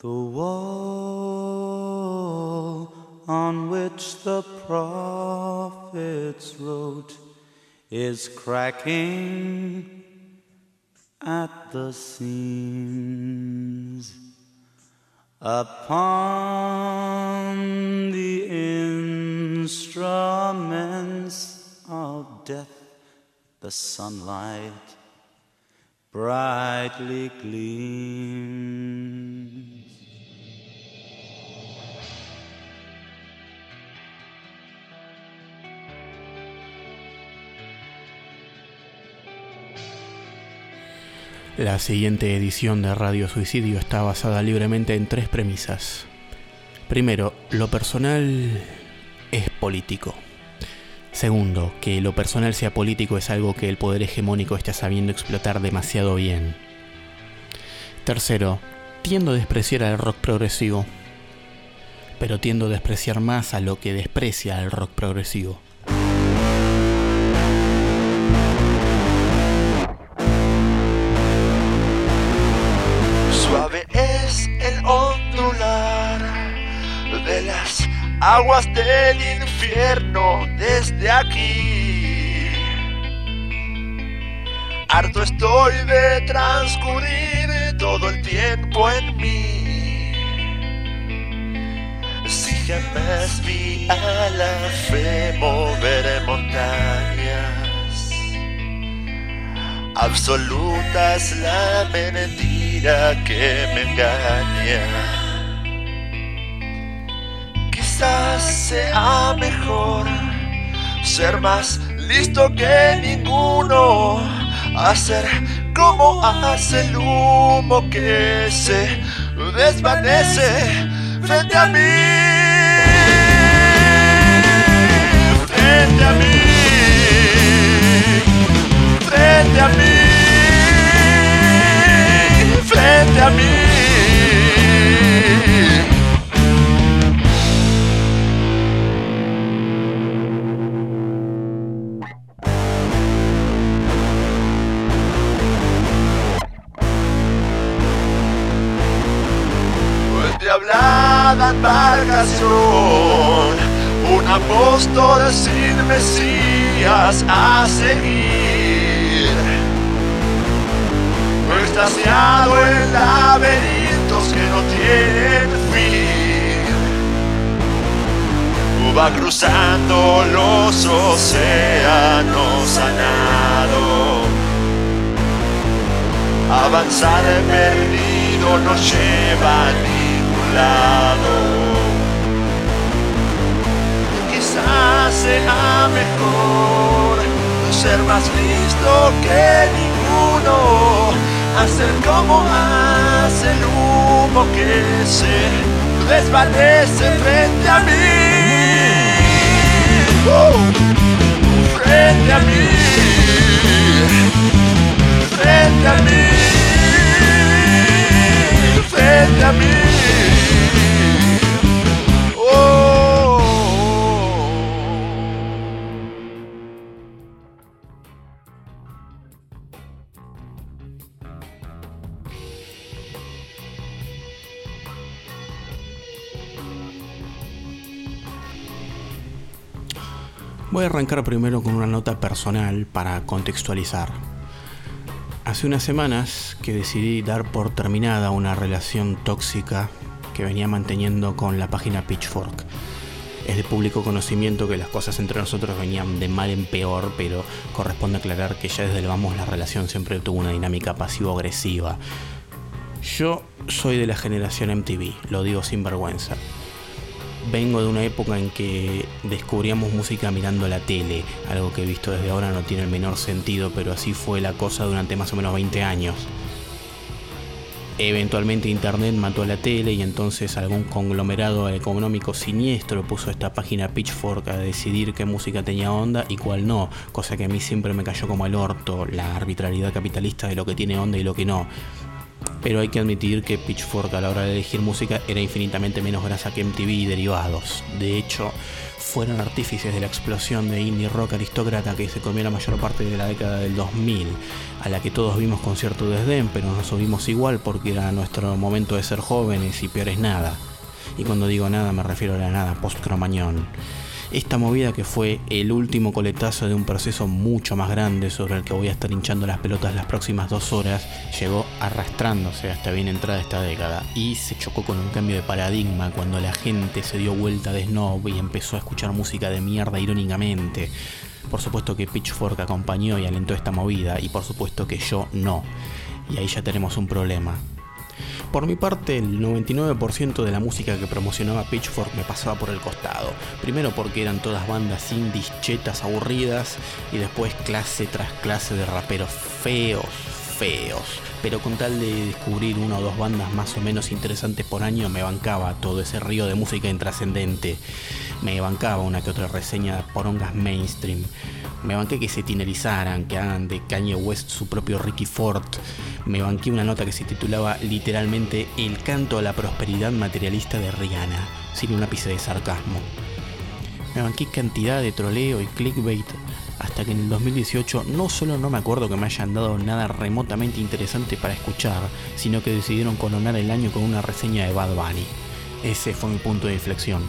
The wall on which the prophets wrote is cracking at the seams. Upon the instruments of death, the sunlight brightly gleams. La siguiente edición de Radio Suicidio está basada libremente en tres premisas. Primero, lo personal es político. Segundo, que lo personal sea político es algo que el poder hegemónico está sabiendo explotar demasiado bien. Tercero, tiendo a despreciar al rock progresivo, pero tiendo a despreciar más a lo que desprecia al rock progresivo. Aguas del infierno desde aquí. Harto estoy de transcurrir todo el tiempo en mí. Si jamás vi a la fe mover montañas, absoluta es la mentira que me engaña. Sea mejor ser más listo que ninguno, hacer como hace el humo que se desvanece frente a mí. Frente a mí. Frente a mí. Frente a mí. Embarcación, un apóstol sin Mesías a seguir. Extasiado en laberintos que no tienen fin. Va cruzando los océanos a nado. Avanzar perdido no lleva Quizás sea mejor ser más listo que ninguno, hacer como hace el humo que se desvanece frente a mí. Uh, frente a mí frente a mí, frente a mí. Voy a arrancar primero con una nota personal para contextualizar. Hace unas semanas que decidí dar por terminada una relación tóxica que venía manteniendo con la página Pitchfork. Es de público conocimiento que las cosas entre nosotros venían de mal en peor, pero corresponde aclarar que ya desde el vamos la relación siempre tuvo una dinámica pasivo-agresiva. Yo soy de la generación MTV, lo digo sin vergüenza. Vengo de una época en que descubríamos música mirando la tele, algo que visto desde ahora no tiene el menor sentido, pero así fue la cosa durante más o menos 20 años. Eventualmente Internet mató a la tele y entonces algún conglomerado económico siniestro puso esta página Pitchfork a decidir qué música tenía onda y cuál no, cosa que a mí siempre me cayó como al orto, la arbitrariedad capitalista de lo que tiene onda y lo que no. Pero hay que admitir que Pitchfork a la hora de elegir música era infinitamente menos grasa que MTV y derivados. De hecho, fueron artífices de la explosión de indie rock aristócrata que se comió la mayor parte de la década del 2000, a la que todos vimos con cierto desdén, pero nos subimos igual porque era nuestro momento de ser jóvenes y peor es nada. Y cuando digo nada me refiero a la nada post-cromañón. Esta movida que fue el último coletazo de un proceso mucho más grande sobre el que voy a estar hinchando las pelotas las próximas dos horas, llegó arrastrándose hasta bien entrada esta década y se chocó con un cambio de paradigma cuando la gente se dio vuelta de snob y empezó a escuchar música de mierda irónicamente. Por supuesto que Pitchfork acompañó y alentó esta movida y por supuesto que yo no. Y ahí ya tenemos un problema. Por mi parte, el 99% de la música que promocionaba Pitchfork me pasaba por el costado. Primero porque eran todas bandas indies chetas aburridas y después clase tras clase de raperos feos, feos. Pero con tal de descubrir una o dos bandas más o menos interesantes por año me bancaba todo ese río de música intrascendente. Me bancaba una que otra reseña por ongas mainstream. Me banqué que se tinerizaran, que hagan de Kanye West su propio Ricky Ford. Me banqué una nota que se titulaba literalmente El canto a la prosperidad materialista de Rihanna, sin un ápice de sarcasmo. Me banqué cantidad de troleo y clickbait hasta que en el 2018 no solo no me acuerdo que me hayan dado nada remotamente interesante para escuchar, sino que decidieron coronar el año con una reseña de Bad Bunny. Ese fue mi punto de inflexión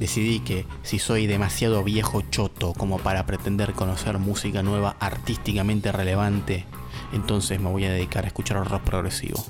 decidí que si soy demasiado viejo choto como para pretender conocer música nueva artísticamente relevante, entonces me voy a dedicar a escuchar rock progresivo.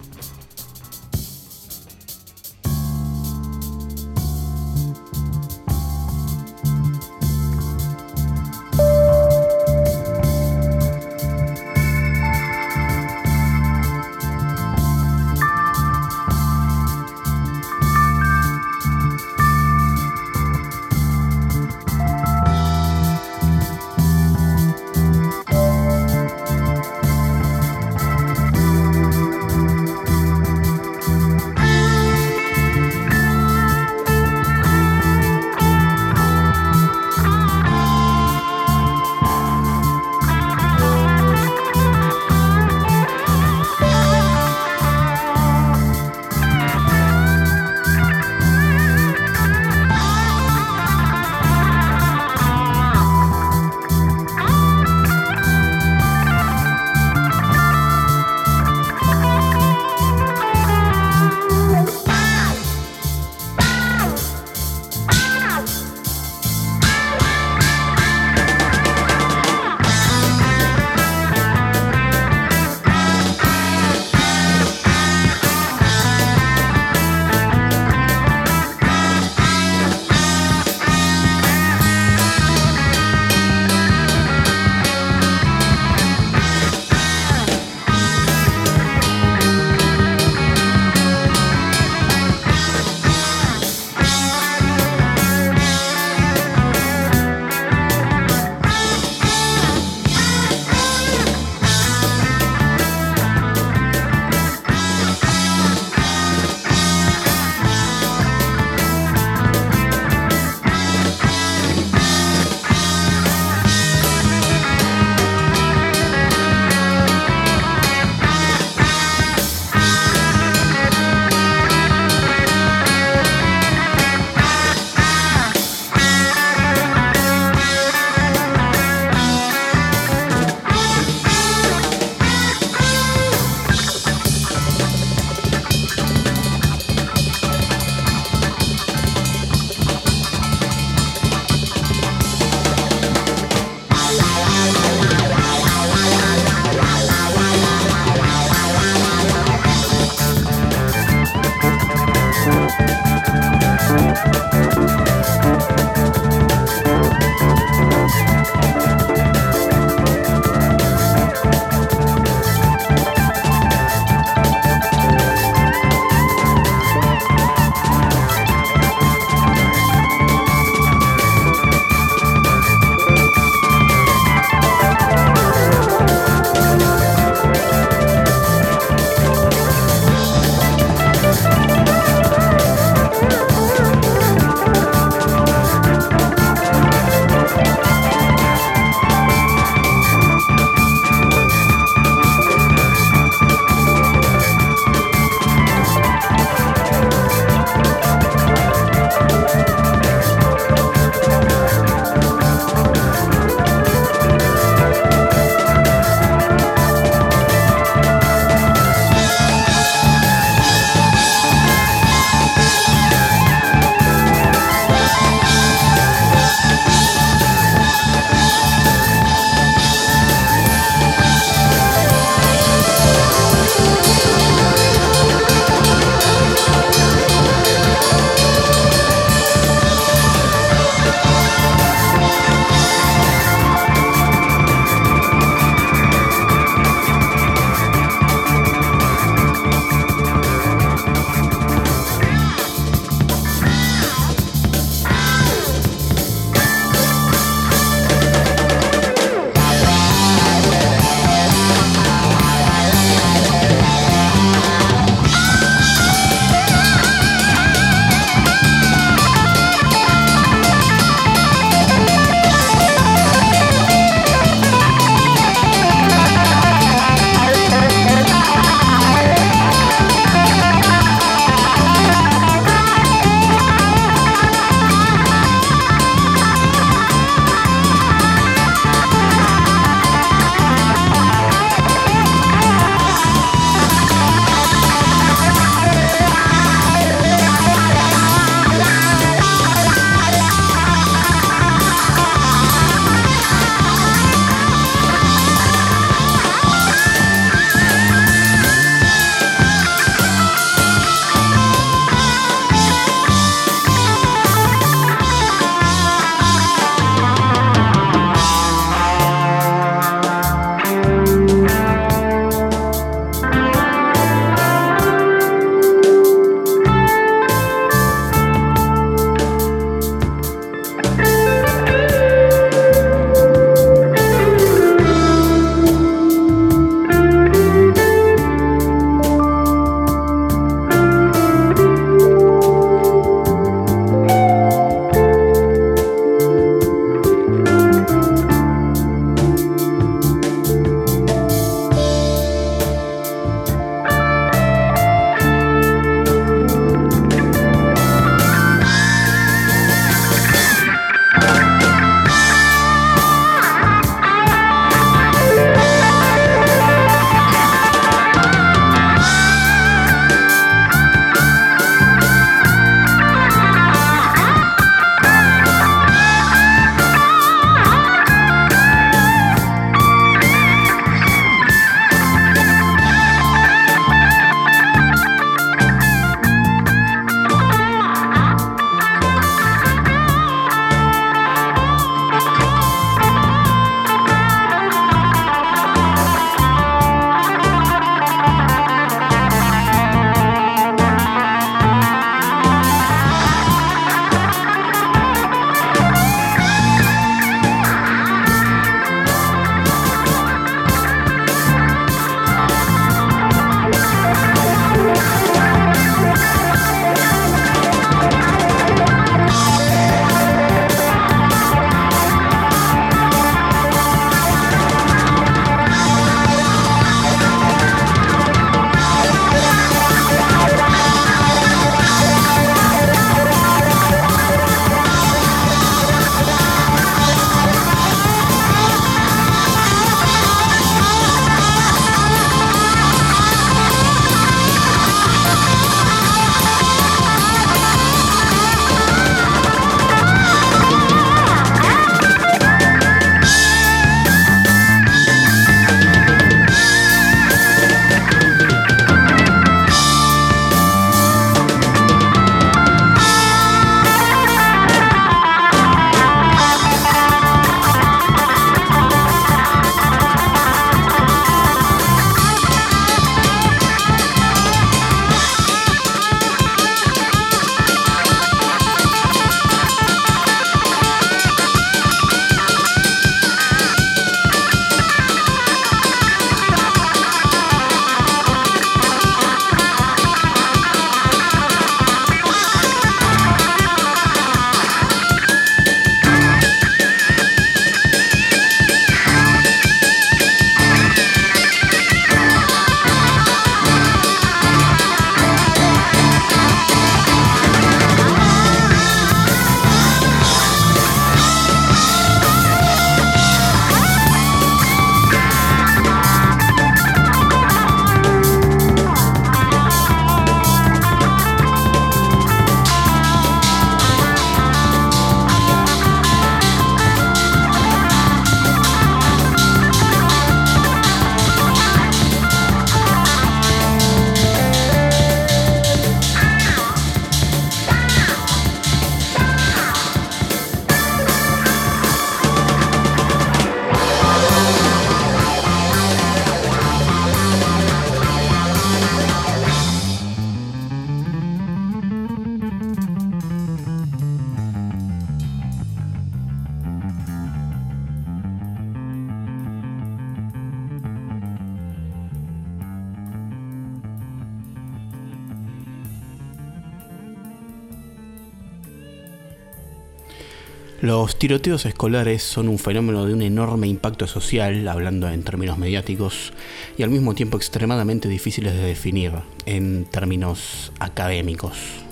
Los tiroteos escolares son un fenómeno de un enorme impacto social, hablando en términos mediáticos, y al mismo tiempo extremadamente difíciles de definir en términos académicos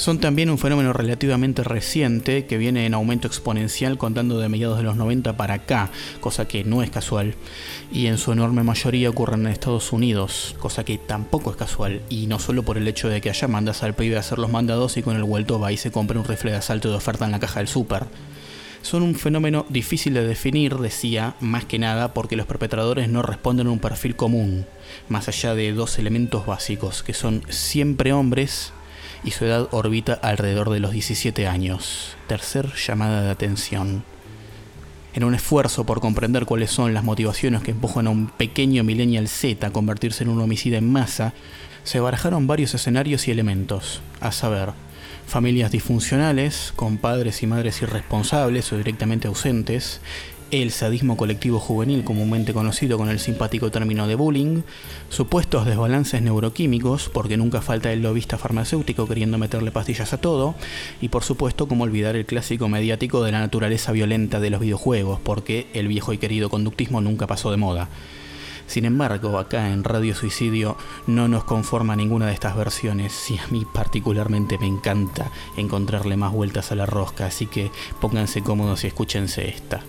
son también un fenómeno relativamente reciente que viene en aumento exponencial contando de mediados de los 90 para acá, cosa que no es casual, y en su enorme mayoría ocurren en Estados Unidos, cosa que tampoco es casual, y no solo por el hecho de que allá mandas al pibe a hacer los mandados y con el vuelto va y se compra un rifle de asalto de oferta en la caja del súper. Son un fenómeno difícil de definir, decía, más que nada porque los perpetradores no responden a un perfil común, más allá de dos elementos básicos, que son siempre hombres y su edad orbita alrededor de los 17 años. Tercer llamada de atención. En un esfuerzo por comprender cuáles son las motivaciones que empujan a un pequeño millennial Z a convertirse en un homicida en masa, se barajaron varios escenarios y elementos, a saber, familias disfuncionales, con padres y madres irresponsables o directamente ausentes, el sadismo colectivo juvenil comúnmente conocido con el simpático término de bullying, supuestos desbalances neuroquímicos, porque nunca falta el lobista farmacéutico queriendo meterle pastillas a todo, y por supuesto como olvidar el clásico mediático de la naturaleza violenta de los videojuegos, porque el viejo y querido conductismo nunca pasó de moda. Sin embargo, acá en Radio Suicidio no nos conforma ninguna de estas versiones y a mí particularmente me encanta encontrarle más vueltas a la rosca, así que pónganse cómodos y escúchense esta.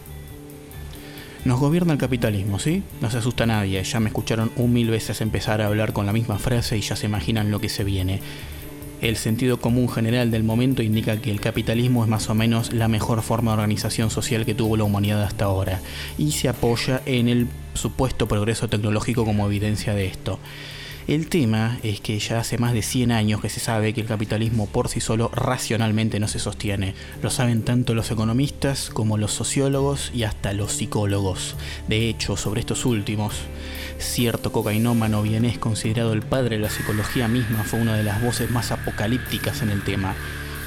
Nos gobierna el capitalismo, ¿sí? No se asusta nadie, ya me escucharon un mil veces empezar a hablar con la misma frase y ya se imaginan lo que se viene. El sentido común general del momento indica que el capitalismo es más o menos la mejor forma de organización social que tuvo la humanidad hasta ahora, y se apoya en el supuesto progreso tecnológico como evidencia de esto. El tema es que ya hace más de 100 años que se sabe que el capitalismo por sí solo racionalmente no se sostiene. Lo saben tanto los economistas como los sociólogos y hasta los psicólogos. De hecho, sobre estos últimos, cierto cocainómano vienés considerado el padre de la psicología misma fue una de las voces más apocalípticas en el tema.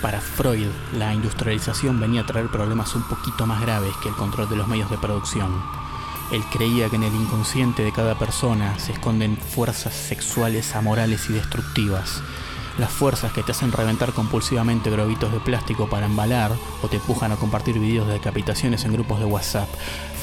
Para Freud, la industrialización venía a traer problemas un poquito más graves que el control de los medios de producción. Él creía que en el inconsciente de cada persona se esconden fuerzas sexuales amorales y destructivas. Las fuerzas que te hacen reventar compulsivamente globitos de plástico para embalar o te empujan a compartir videos de decapitaciones en grupos de WhatsApp.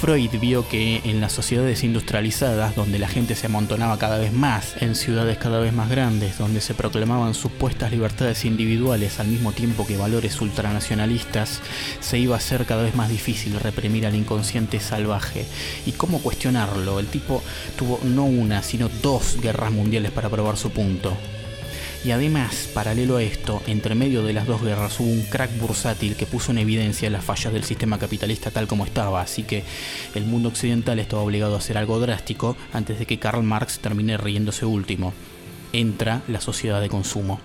Freud vio que en las sociedades industrializadas, donde la gente se amontonaba cada vez más, en ciudades cada vez más grandes, donde se proclamaban supuestas libertades individuales al mismo tiempo que valores ultranacionalistas, se iba a hacer cada vez más difícil reprimir al inconsciente salvaje. ¿Y cómo cuestionarlo? El tipo tuvo no una, sino dos guerras mundiales para probar su punto. Y además, paralelo a esto, entre medio de las dos guerras hubo un crack bursátil que puso en evidencia las fallas del sistema capitalista tal como estaba, así que el mundo occidental estaba obligado a hacer algo drástico antes de que Karl Marx termine riéndose último. Entra la sociedad de consumo.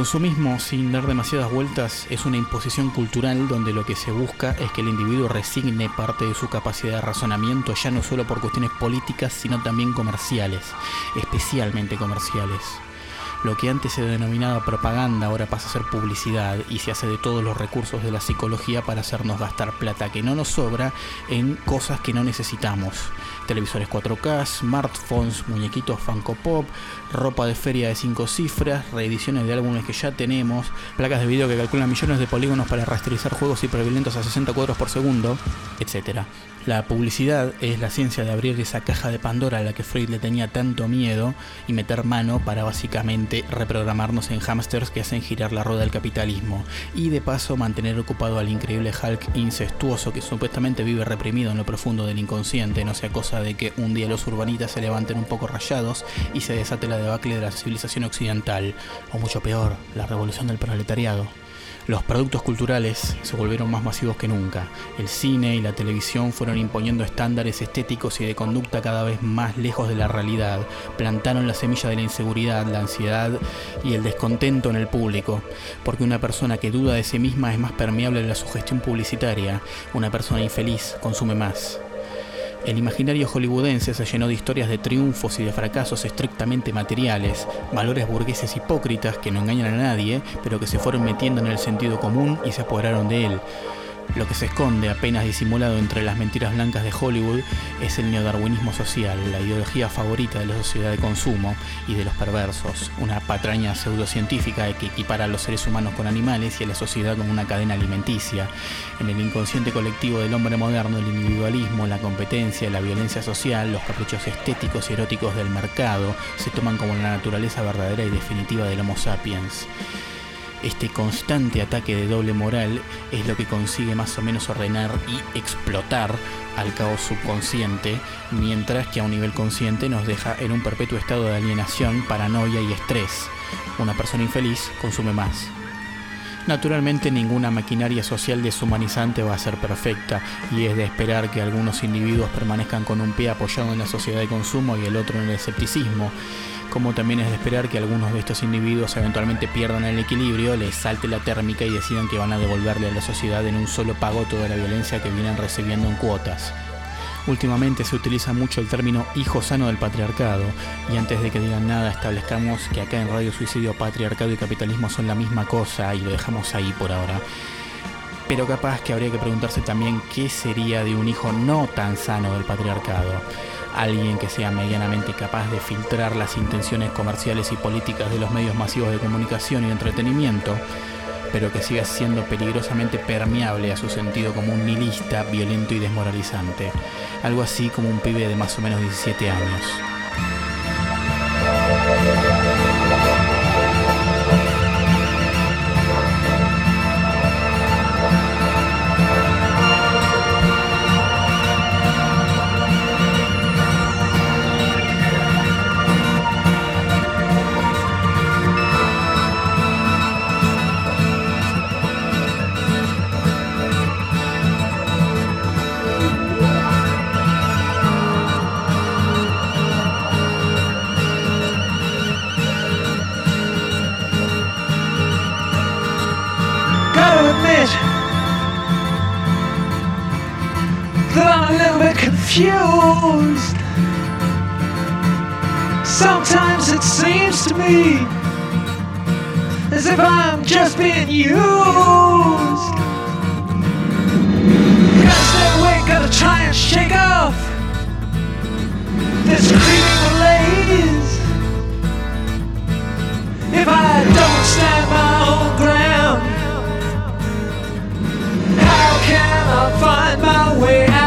Consumismo, sin dar demasiadas vueltas, es una imposición cultural donde lo que se busca es que el individuo resigne parte de su capacidad de razonamiento, ya no solo por cuestiones políticas, sino también comerciales, especialmente comerciales. Lo que antes se denominaba propaganda ahora pasa a ser publicidad y se hace de todos los recursos de la psicología para hacernos gastar plata que no nos sobra en cosas que no necesitamos. Televisores 4K, smartphones, muñequitos Funko Pop, ropa de feria de 5 cifras, reediciones de álbumes que ya tenemos, placas de video que calculan millones de polígonos para rasterizar juegos hiperviolentos a 60 cuadros por segundo, etc. La publicidad es la ciencia de abrir esa caja de Pandora a la que Freud le tenía tanto miedo y meter mano para básicamente reprogramarnos en hámsters que hacen girar la rueda del capitalismo y de paso mantener ocupado al increíble Hulk incestuoso que supuestamente vive reprimido en lo profundo del inconsciente, no sea cosa de que un día los urbanitas se levanten un poco rayados y se desate la debacle de la civilización occidental, o mucho peor, la revolución del proletariado. Los productos culturales se volvieron más masivos que nunca. El cine y la televisión fueron imponiendo estándares estéticos y de conducta cada vez más lejos de la realidad. Plantaron la semilla de la inseguridad, la ansiedad y el descontento en el público, porque una persona que duda de sí misma es más permeable a la sugestión publicitaria. Una persona infeliz consume más. El imaginario hollywoodense se llenó de historias de triunfos y de fracasos estrictamente materiales, valores burgueses hipócritas que no engañan a nadie, pero que se fueron metiendo en el sentido común y se apoderaron de él. Lo que se esconde apenas disimulado entre las mentiras blancas de Hollywood es el neodarwinismo social, la ideología favorita de la sociedad de consumo y de los perversos, una patraña pseudocientífica que equipara a los seres humanos con animales y a la sociedad con una cadena alimenticia. En el inconsciente colectivo del hombre moderno, el individualismo, la competencia, la violencia social, los caprichos estéticos y eróticos del mercado se toman como la naturaleza verdadera y definitiva del Homo sapiens. Este constante ataque de doble moral es lo que consigue más o menos ordenar y explotar al caos subconsciente, mientras que a un nivel consciente nos deja en un perpetuo estado de alienación, paranoia y estrés. Una persona infeliz consume más. Naturalmente ninguna maquinaria social deshumanizante va a ser perfecta y es de esperar que algunos individuos permanezcan con un pie apoyado en la sociedad de consumo y el otro en el escepticismo como también es de esperar que algunos de estos individuos eventualmente pierdan el equilibrio, les salte la térmica y decidan que van a devolverle a la sociedad en un solo pago toda la violencia que vienen recibiendo en cuotas. Últimamente se utiliza mucho el término hijo sano del patriarcado, y antes de que digan nada establezcamos que acá en Radio Suicidio patriarcado y capitalismo son la misma cosa y lo dejamos ahí por ahora. Pero capaz que habría que preguntarse también qué sería de un hijo no tan sano del patriarcado alguien que sea medianamente capaz de filtrar las intenciones comerciales y políticas de los medios masivos de comunicación y entretenimiento, pero que siga siendo peligrosamente permeable a su sentido como un nihilista, violento y desmoralizante. Algo así como un pibe de más o menos 17 años. Sometimes it seems to me as if I'm just being used. Gotta stay awake, gotta try and shake off this creeping malaise. If I don't stand my own ground, how can I find my way out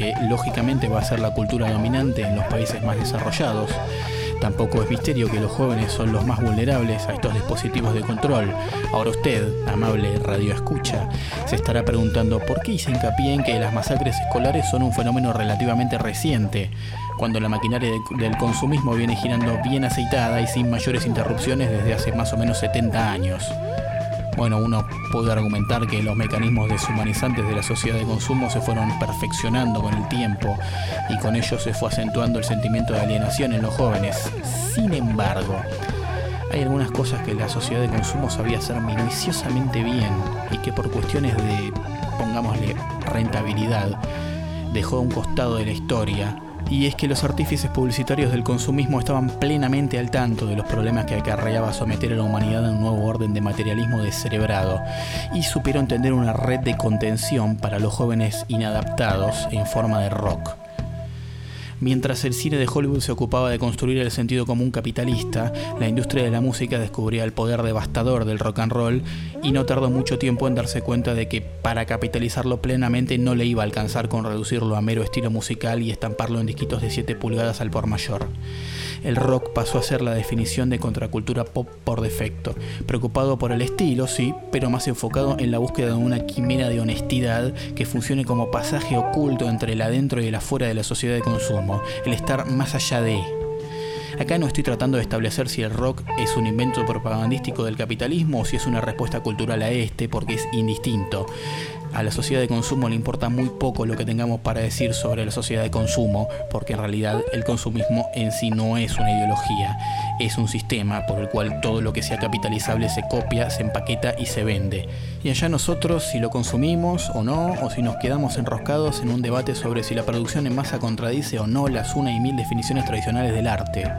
que lógicamente va a ser la cultura dominante en los países más desarrollados. Tampoco es misterio que los jóvenes son los más vulnerables a estos dispositivos de control. Ahora usted, amable radio escucha, se estará preguntando por qué hice hincapié en que las masacres escolares son un fenómeno relativamente reciente, cuando la maquinaria del consumismo viene girando bien aceitada y sin mayores interrupciones desde hace más o menos 70 años. Bueno, uno puede argumentar que los mecanismos deshumanizantes de la sociedad de consumo se fueron perfeccionando con el tiempo y con ello se fue acentuando el sentimiento de alienación en los jóvenes. Sin embargo, hay algunas cosas que la sociedad de consumo sabía hacer minuciosamente bien y que por cuestiones de, pongámosle, rentabilidad, dejó a un costado de la historia y es que los artífices publicitarios del consumismo estaban plenamente al tanto de los problemas que acarreaba someter a la humanidad a un nuevo orden de materialismo descerebrado y supieron tender una red de contención para los jóvenes inadaptados en forma de rock. Mientras el cine de Hollywood se ocupaba de construir el sentido común capitalista, la industria de la música descubría el poder devastador del rock and roll y no tardó mucho tiempo en darse cuenta de que para capitalizarlo plenamente no le iba a alcanzar con reducirlo a mero estilo musical y estamparlo en disquitos de 7 pulgadas al por mayor el rock pasó a ser la definición de contracultura pop por defecto, preocupado por el estilo, sí, pero más enfocado en la búsqueda de una quimera de honestidad que funcione como pasaje oculto entre el adentro y el afuera de la sociedad de consumo, el estar más allá de. Acá no estoy tratando de establecer si el rock es un invento propagandístico del capitalismo o si es una respuesta cultural a este, porque es indistinto a la sociedad de consumo le importa muy poco lo que tengamos para decir sobre la sociedad de consumo, porque en realidad el consumismo en sí no es una ideología, es un sistema por el cual todo lo que sea capitalizable se copia, se empaqueta y se vende. Y allá nosotros si lo consumimos o no, o si nos quedamos enroscados en un debate sobre si la producción en masa contradice o no las una y mil definiciones tradicionales del arte.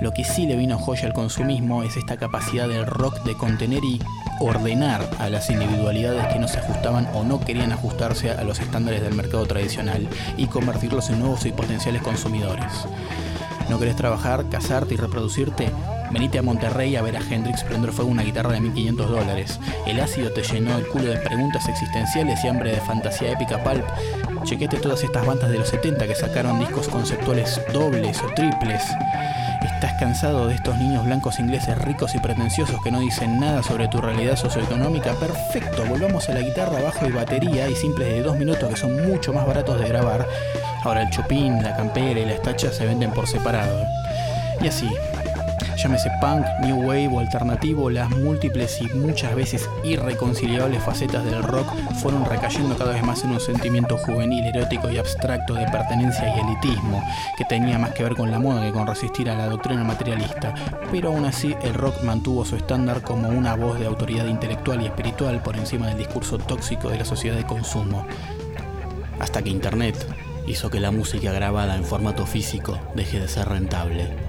Lo que sí le vino joya al consumismo es esta capacidad del rock de contener y ordenar a las individualidades que no se ajustaban o no querían ajustarse a los estándares del mercado tradicional y convertirlos en nuevos y potenciales consumidores. ¿No querés trabajar, casarte y reproducirte? Venite a Monterrey a ver a Hendrix prender fuego una guitarra de 1500 dólares. El ácido te llenó el culo de preguntas existenciales y hambre de fantasía épica pulp. Chequete todas estas bandas de los 70 que sacaron discos conceptuales dobles o triples. ¿Estás cansado de estos niños blancos ingleses ricos y pretenciosos que no dicen nada sobre tu realidad socioeconómica? Perfecto, volvamos a la guitarra, bajo y batería y simples de dos minutos que son mucho más baratos de grabar. Ahora el chupín, la campera y la estacha se venden por separado. Y así, llámese punk, new wave o alternativo, las múltiples y muchas veces irreconciliables facetas del rock fueron recayendo cada vez más en un sentimiento juvenil, erótico y abstracto de pertenencia y elitismo, que tenía más que ver con la moda que con resistir a la doctrina materialista. Pero aún así, el rock mantuvo su estándar como una voz de autoridad intelectual y espiritual por encima del discurso tóxico de la sociedad de consumo. Hasta que Internet hizo que la música grabada en formato físico deje de ser rentable.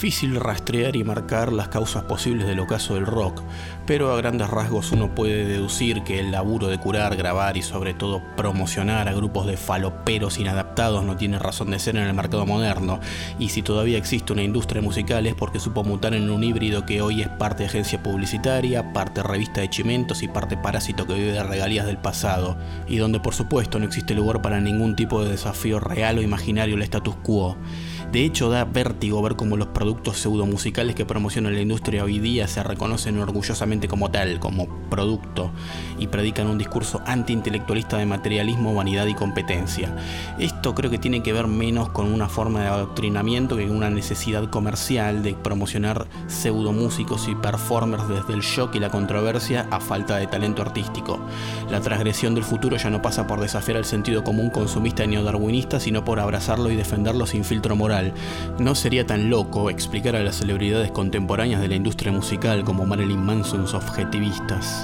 Difícil rastrear y marcar las causas posibles del ocaso del rock, pero a grandes rasgos uno puede deducir que el laburo de curar, grabar y sobre todo promocionar a grupos de faloperos inadaptados no tiene razón de ser en el mercado moderno, y si todavía existe una industria musical es porque supo mutar en un híbrido que hoy es parte agencia publicitaria, parte revista de chimentos y parte parásito que vive de regalías del pasado, y donde por supuesto no existe lugar para ningún tipo de desafío real o imaginario al status quo. De hecho, da vértigo ver cómo los productos pseudomusicales que promociona la industria hoy día se reconocen orgullosamente como tal, como producto, y predican un discurso antiintelectualista de materialismo, vanidad y competencia. Esto creo que tiene que ver menos con una forma de adoctrinamiento que con una necesidad comercial de promocionar pseudomúsicos y performers desde el shock y la controversia a falta de talento artístico. La transgresión del futuro ya no pasa por desafiar el sentido común consumista y neodarwinista, sino por abrazarlo y defenderlo sin filtro moral no sería tan loco explicar a las celebridades contemporáneas de la industria musical como Marilyn Manson objetivistas.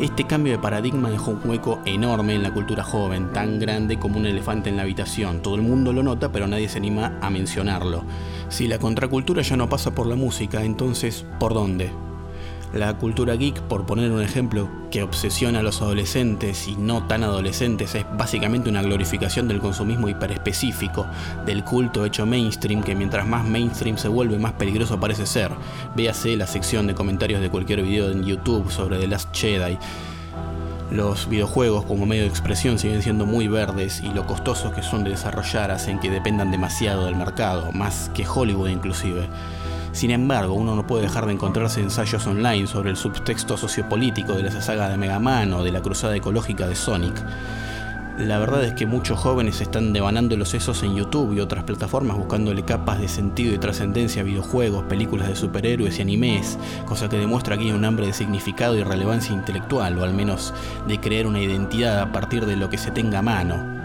Este cambio de paradigma dejó un hueco enorme en la cultura joven, tan grande como un elefante en la habitación. Todo el mundo lo nota, pero nadie se anima a mencionarlo. Si la contracultura ya no pasa por la música, entonces, ¿por dónde? La cultura geek, por poner un ejemplo, que obsesiona a los adolescentes y no tan adolescentes, es básicamente una glorificación del consumismo hiperespecífico, del culto hecho mainstream, que mientras más mainstream se vuelve, más peligroso parece ser. Véase la sección de comentarios de cualquier video en YouTube sobre The Last Jedi. Los videojuegos como medio de expresión siguen siendo muy verdes y lo costosos que son de desarrollar hacen que dependan demasiado del mercado, más que Hollywood inclusive. Sin embargo, uno no puede dejar de encontrarse ensayos online sobre el subtexto sociopolítico de la saga de Mega Man o de la cruzada ecológica de Sonic. La verdad es que muchos jóvenes están devanando los sesos en YouTube y otras plataformas buscándole capas de sentido y trascendencia a videojuegos, películas de superhéroes y animes, cosa que demuestra que hay un hambre de significado y relevancia intelectual, o al menos de crear una identidad a partir de lo que se tenga a mano.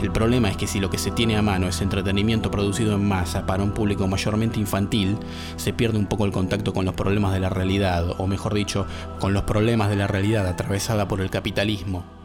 El problema es que si lo que se tiene a mano es entretenimiento producido en masa para un público mayormente infantil, se pierde un poco el contacto con los problemas de la realidad, o mejor dicho, con los problemas de la realidad atravesada por el capitalismo.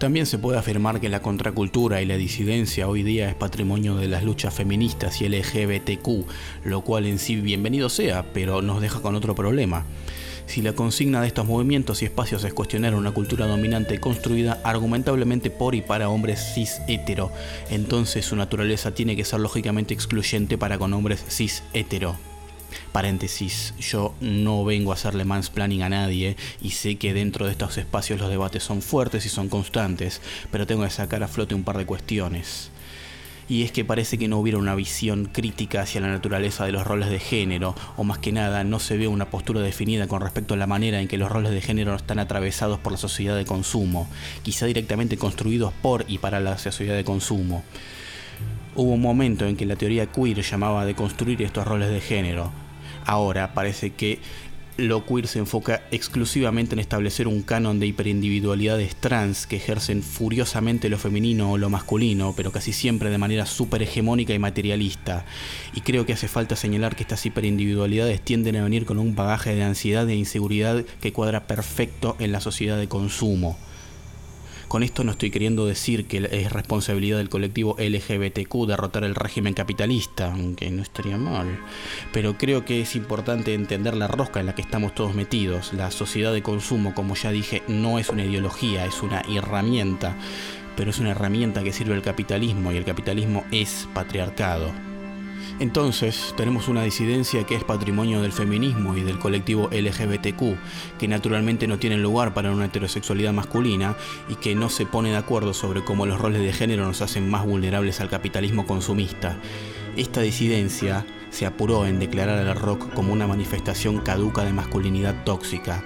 También se puede afirmar que la contracultura y la disidencia hoy día es patrimonio de las luchas feministas y LGBTQ, lo cual en sí bienvenido sea, pero nos deja con otro problema. Si la consigna de estos movimientos y espacios es cuestionar una cultura dominante construida argumentablemente por y para hombres cis hetero, entonces su naturaleza tiene que ser lógicamente excluyente para con hombres cis hetero. Paréntesis, yo no vengo a hacerle mansplaining a nadie y sé que dentro de estos espacios los debates son fuertes y son constantes, pero tengo que sacar a flote un par de cuestiones. Y es que parece que no hubiera una visión crítica hacia la naturaleza de los roles de género, o más que nada no se ve una postura definida con respecto a la manera en que los roles de género están atravesados por la sociedad de consumo, quizá directamente construidos por y para la sociedad de consumo. Hubo un momento en que la teoría queer llamaba de construir estos roles de género. Ahora parece que lo queer se enfoca exclusivamente en establecer un canon de hiperindividualidades trans que ejercen furiosamente lo femenino o lo masculino, pero casi siempre de manera súper hegemónica y materialista. Y creo que hace falta señalar que estas hiperindividualidades tienden a venir con un bagaje de ansiedad e inseguridad que cuadra perfecto en la sociedad de consumo. Con esto no estoy queriendo decir que es responsabilidad del colectivo LGBTQ derrotar el régimen capitalista, aunque no estaría mal. Pero creo que es importante entender la rosca en la que estamos todos metidos. La sociedad de consumo, como ya dije, no es una ideología, es una herramienta. Pero es una herramienta que sirve al capitalismo y el capitalismo es patriarcado. Entonces, tenemos una disidencia que es patrimonio del feminismo y del colectivo LGBTQ, que naturalmente no tienen lugar para una heterosexualidad masculina y que no se pone de acuerdo sobre cómo los roles de género nos hacen más vulnerables al capitalismo consumista. Esta disidencia se apuró en declarar al rock como una manifestación caduca de masculinidad tóxica.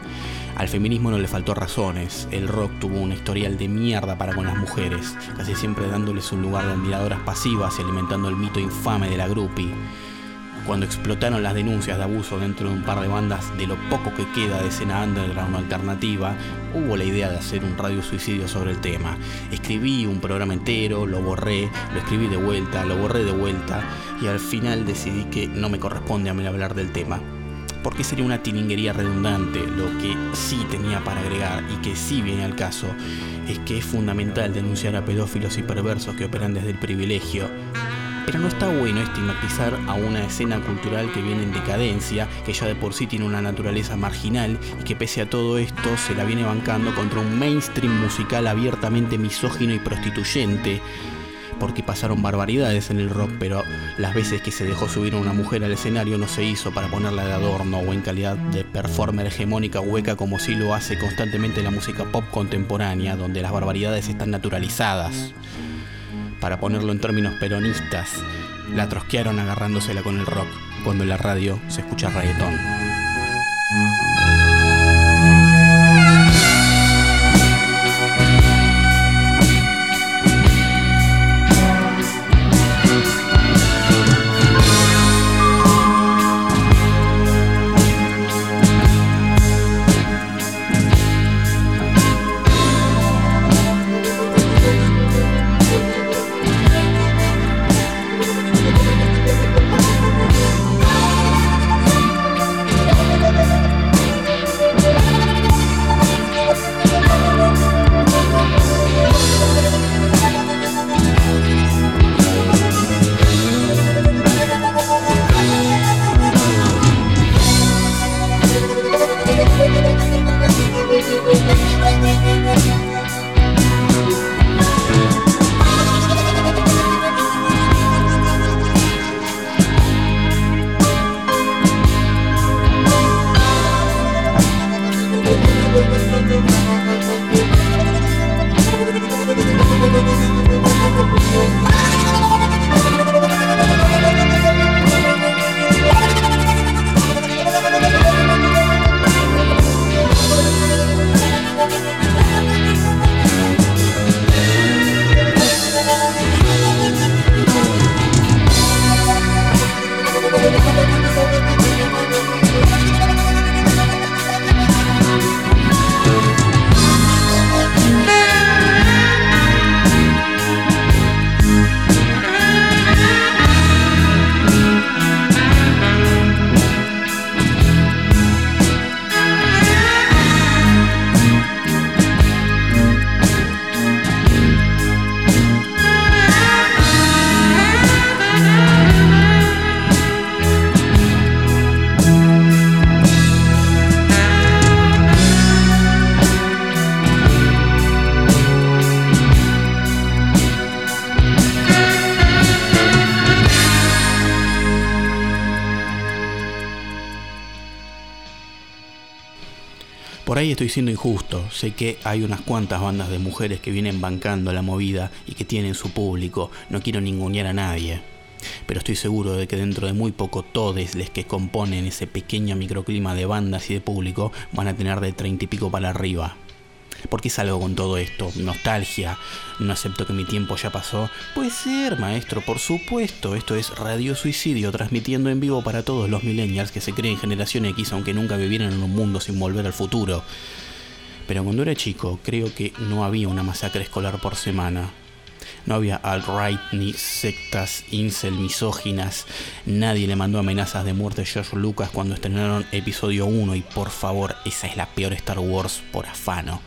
Al feminismo no le faltó razones, el rock tuvo un historial de mierda para con las mujeres, casi siempre dándoles un lugar de admiradoras pasivas y alimentando el mito infame de la groupie. Cuando explotaron las denuncias de abuso dentro de un par de bandas de lo poco que queda de escena underground alternativa, hubo la idea de hacer un radio suicidio sobre el tema. Escribí un programa entero, lo borré, lo escribí de vuelta, lo borré de vuelta y al final decidí que no me corresponde a mí hablar del tema porque sería una tilinguería redundante. Lo que sí tenía para agregar y que sí viene al caso es que es fundamental denunciar a pedófilos y perversos que operan desde el privilegio Pero no está bueno estigmatizar a una escena cultural que viene en decadencia, que ya de por sí tiene una naturaleza marginal y que pese a todo esto se la viene bancando contra un mainstream musical abiertamente misógino y prostituyente porque pasaron barbaridades en el rock, pero las veces que se dejó subir a una mujer al escenario no se hizo para ponerla de adorno o en calidad de performer hegemónica hueca como si lo hace constantemente la música pop contemporánea, donde las barbaridades están naturalizadas. Para ponerlo en términos peronistas, la trosquearon agarrándosela con el rock, cuando en la radio se escucha reggaetón. Estoy siendo injusto, sé que hay unas cuantas bandas de mujeres que vienen bancando la movida y que tienen su público, no quiero ningunear a nadie. Pero estoy seguro de que dentro de muy poco todos los que componen ese pequeño microclima de bandas y de público van a tener de treinta y pico para arriba. ¿Por qué salgo con todo esto? ¿Nostalgia? ¿No acepto que mi tiempo ya pasó? Puede ser, maestro, por supuesto. Esto es Radio Suicidio, transmitiendo en vivo para todos los millennials que se creen generación X aunque nunca vivieran en un mundo sin volver al futuro. Pero cuando era chico, creo que no había una masacre escolar por semana. No había alt-right ni sectas incel misóginas. Nadie le mandó amenazas de muerte a George Lucas cuando estrenaron episodio 1 y por favor, esa es la peor Star Wars por afano.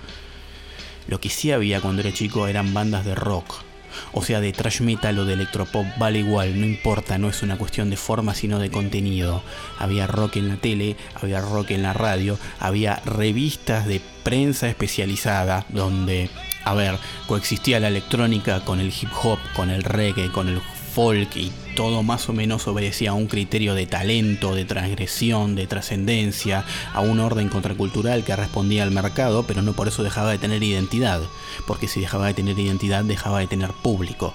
Lo que sí había cuando era chico eran bandas de rock. O sea, de trash metal o de electropop, vale igual, no importa, no es una cuestión de forma sino de contenido. Había rock en la tele, había rock en la radio, había revistas de prensa especializada donde, a ver, coexistía la electrónica con el hip hop, con el reggae, con el folk y todo más o menos obedecía a un criterio de talento, de transgresión, de trascendencia, a un orden contracultural que respondía al mercado, pero no por eso dejaba de tener identidad, porque si dejaba de tener identidad dejaba de tener público.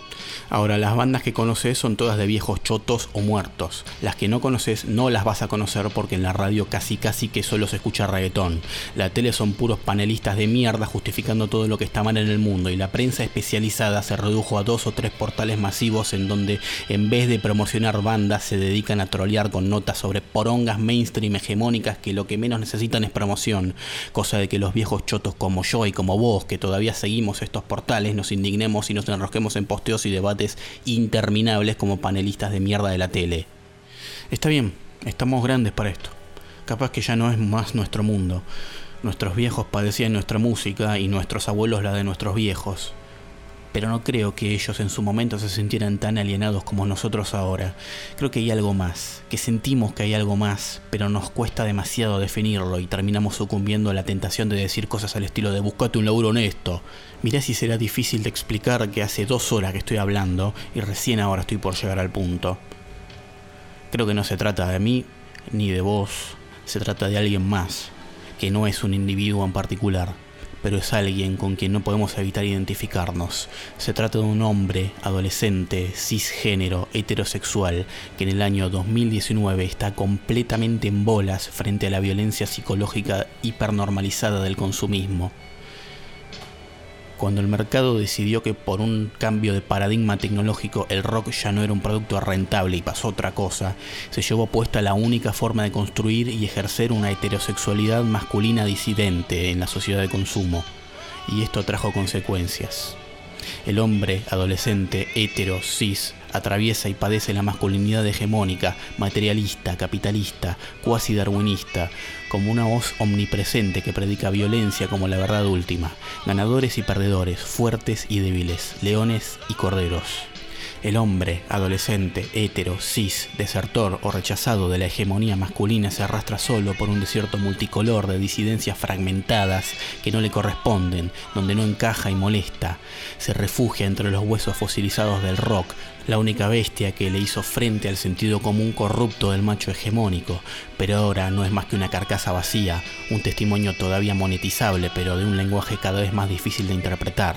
Ahora, las bandas que conoces son todas de viejos chotos o muertos. Las que no conoces no las vas a conocer porque en la radio casi casi que solo se escucha reggaetón. La tele son puros panelistas de mierda justificando todo lo que está mal en el mundo y la prensa especializada se redujo a dos o tres portales masivos en donde en vez de promocionar bandas se dedican a trolear con notas sobre porongas mainstream hegemónicas que lo que menos necesitan es promoción, cosa de que los viejos chotos como yo y como vos que todavía seguimos estos portales nos indignemos y nos enrosquemos en posteos y debates interminables como panelistas de mierda de la tele. Está bien, estamos grandes para esto. Capaz que ya no es más nuestro mundo. Nuestros viejos padecían nuestra música y nuestros abuelos la de nuestros viejos. Pero no creo que ellos en su momento se sintieran tan alienados como nosotros ahora. Creo que hay algo más, que sentimos que hay algo más, pero nos cuesta demasiado definirlo y terminamos sucumbiendo a la tentación de decir cosas al estilo de buscate un laburo honesto. Mirá si será difícil de explicar que hace dos horas que estoy hablando y recién ahora estoy por llegar al punto. Creo que no se trata de mí ni de vos, se trata de alguien más, que no es un individuo en particular pero es alguien con quien no podemos evitar identificarnos. Se trata de un hombre, adolescente, cisgénero, heterosexual, que en el año 2019 está completamente en bolas frente a la violencia psicológica hipernormalizada del consumismo cuando el mercado decidió que por un cambio de paradigma tecnológico el rock ya no era un producto rentable y pasó otra cosa, se llevó puesta la única forma de construir y ejercer una heterosexualidad masculina disidente en la sociedad de consumo. Y esto trajo consecuencias. El hombre adolescente, hetero, cis, atraviesa y padece la masculinidad hegemónica, materialista, capitalista, cuasi darwinista, como una voz omnipresente que predica violencia como la verdad última, ganadores y perdedores, fuertes y débiles, leones y corderos. El hombre, adolescente, hétero, cis, desertor o rechazado de la hegemonía masculina se arrastra solo por un desierto multicolor de disidencias fragmentadas que no le corresponden, donde no encaja y molesta. Se refugia entre los huesos fosilizados del rock, la única bestia que le hizo frente al sentido común corrupto del macho hegemónico, pero ahora no es más que una carcasa vacía, un testimonio todavía monetizable, pero de un lenguaje cada vez más difícil de interpretar.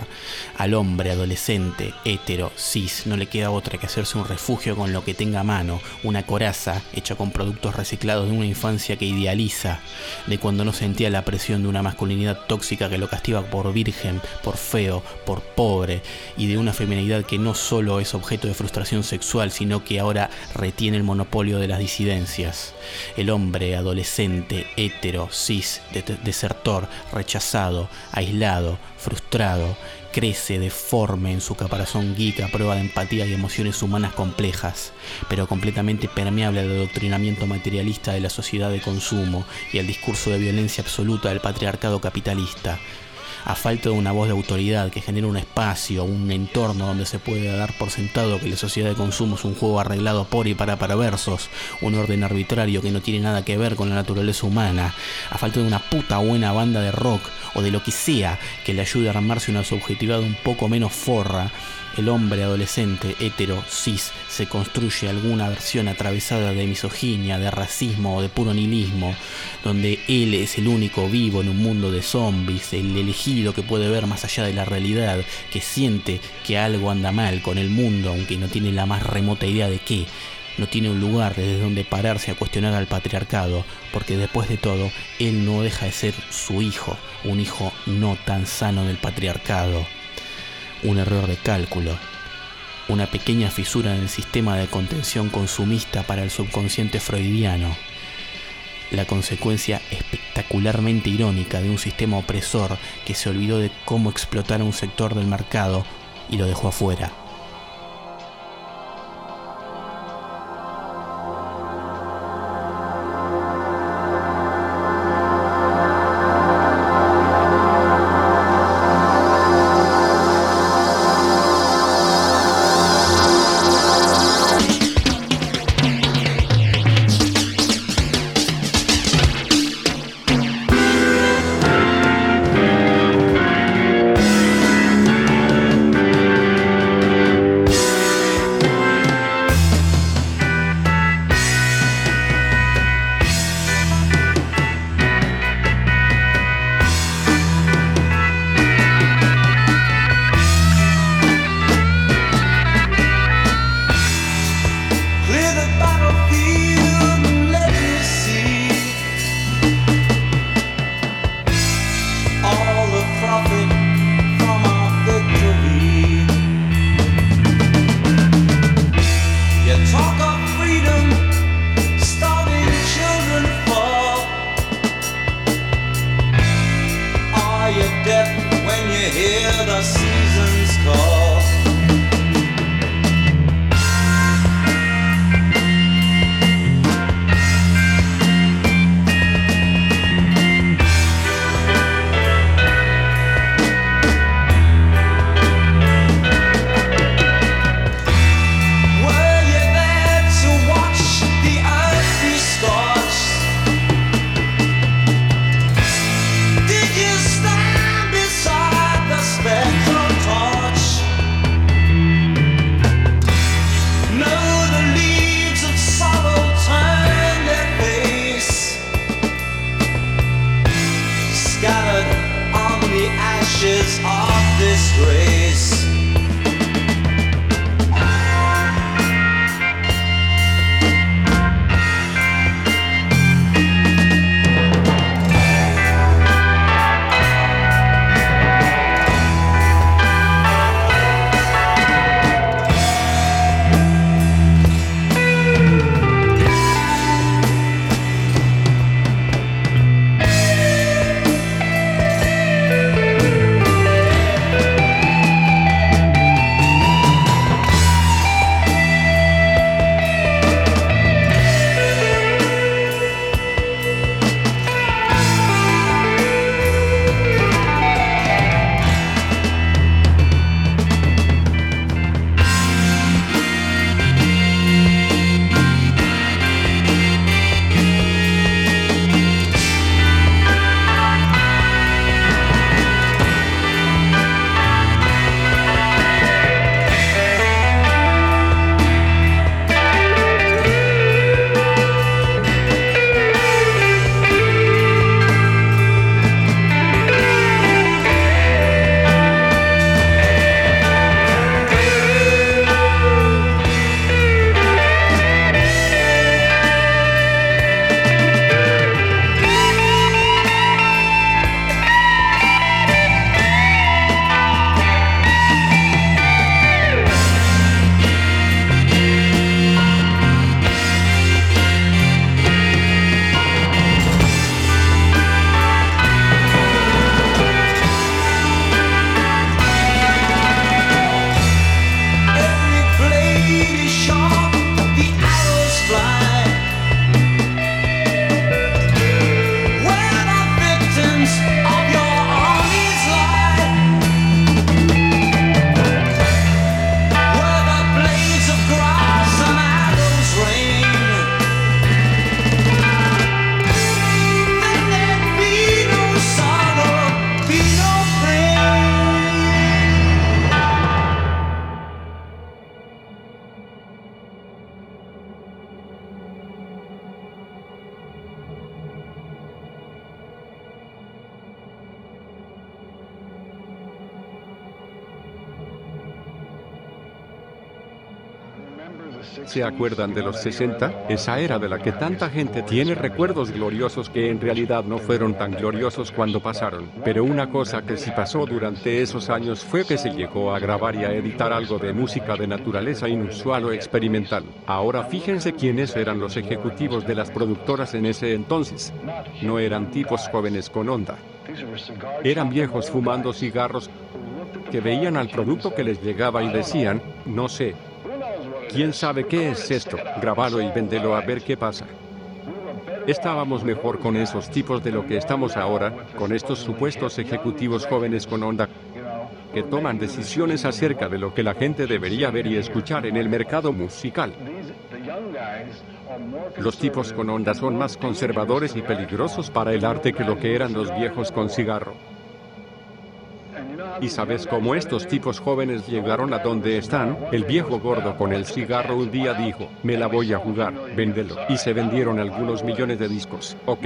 Al hombre adolescente, hétero, cis, no le queda otra que hacerse un refugio con lo que tenga a mano, una coraza hecha con productos reciclados de una infancia que idealiza, de cuando no sentía la presión de una masculinidad tóxica que lo castiga por virgen, por feo, por pobre, y de una feminidad que no solo es objeto de frustración sexual, sino que ahora retiene el monopolio de las disidencias. El hombre adolescente, hétero, cis, desertor, rechazado, aislado, frustrado, crece deforme en su caparazón geek a prueba de empatía y emociones humanas complejas, pero completamente permeable al adoctrinamiento materialista de la sociedad de consumo y al discurso de violencia absoluta del patriarcado capitalista a falta de una voz de autoridad que genere un espacio, un entorno donde se pueda dar por sentado que la sociedad de consumo es un juego arreglado por y para perversos, un orden arbitrario que no tiene nada que ver con la naturaleza humana, a falta de una puta buena banda de rock o de lo que sea que le ayude a armarse una subjetividad un poco menos forra, el hombre adolescente hetero cis se construye alguna versión atravesada de misoginia, de racismo o de puro nihilismo, donde él es el único vivo en un mundo de zombies, el elegido que puede ver más allá de la realidad, que siente que algo anda mal con el mundo, aunque no tiene la más remota idea de qué. No tiene un lugar desde donde pararse a cuestionar al patriarcado, porque después de todo, él no deja de ser su hijo, un hijo no tan sano del patriarcado un error de cálculo, una pequeña fisura en el sistema de contención consumista para el subconsciente freudiano, la consecuencia espectacularmente irónica de un sistema opresor que se olvidó de cómo explotar a un sector del mercado y lo dejó afuera. ¿Se acuerdan de los 60? Esa era de la que tanta gente tiene recuerdos gloriosos que en realidad no fueron tan gloriosos cuando pasaron. Pero una cosa que sí pasó durante esos años fue que se llegó a grabar y a editar algo de música de naturaleza inusual o experimental. Ahora fíjense quiénes eran los ejecutivos de las productoras en ese entonces. No eran tipos jóvenes con onda. Eran viejos fumando cigarros que veían al producto que les llegaba y decían, no sé, ¿Quién sabe qué es esto? Grábalo y véndelo a ver qué pasa. Estábamos mejor con esos tipos de lo que estamos ahora, con estos supuestos ejecutivos jóvenes con onda que toman decisiones acerca de lo que la gente debería ver y escuchar en el mercado musical. Los tipos con onda son más conservadores y peligrosos para el arte que lo que eran los viejos con cigarro. ¿Y sabes cómo estos tipos jóvenes llegaron a donde están? El viejo gordo con el cigarro un día dijo, me la voy a jugar, véndelo. Y se vendieron algunos millones de discos. Ok,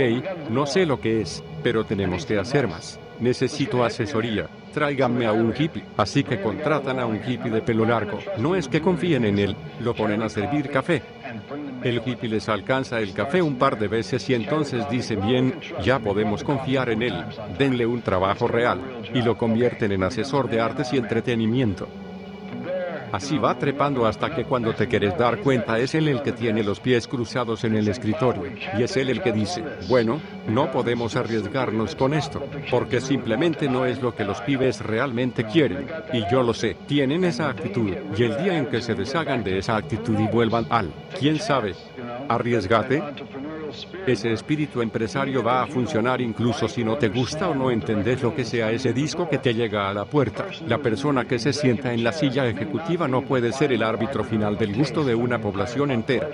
no sé lo que es, pero tenemos que hacer más. Necesito asesoría. Tráiganme a un hippie. Así que contratan a un hippie de pelo largo. No es que confíen en él, lo ponen a servir café. El hippie les alcanza el café un par de veces y entonces dicen bien, ya podemos confiar en él, denle un trabajo real, y lo convierten en asesor de artes y entretenimiento. Así va trepando hasta que cuando te quieres dar cuenta es él el que tiene los pies cruzados en el escritorio, y es él el que dice, bueno, no podemos arriesgarnos con esto, porque simplemente no es lo que los pibes realmente quieren, y yo lo sé, tienen esa actitud, y el día en que se deshagan de esa actitud y vuelvan al, quién sabe, arriesgate, ese espíritu empresario va a funcionar incluso si no te gusta o no entendés lo que sea ese disco que te llega a la puerta. La persona que se sienta en la silla ejecutiva no puede ser el árbitro final del gusto de una población entera.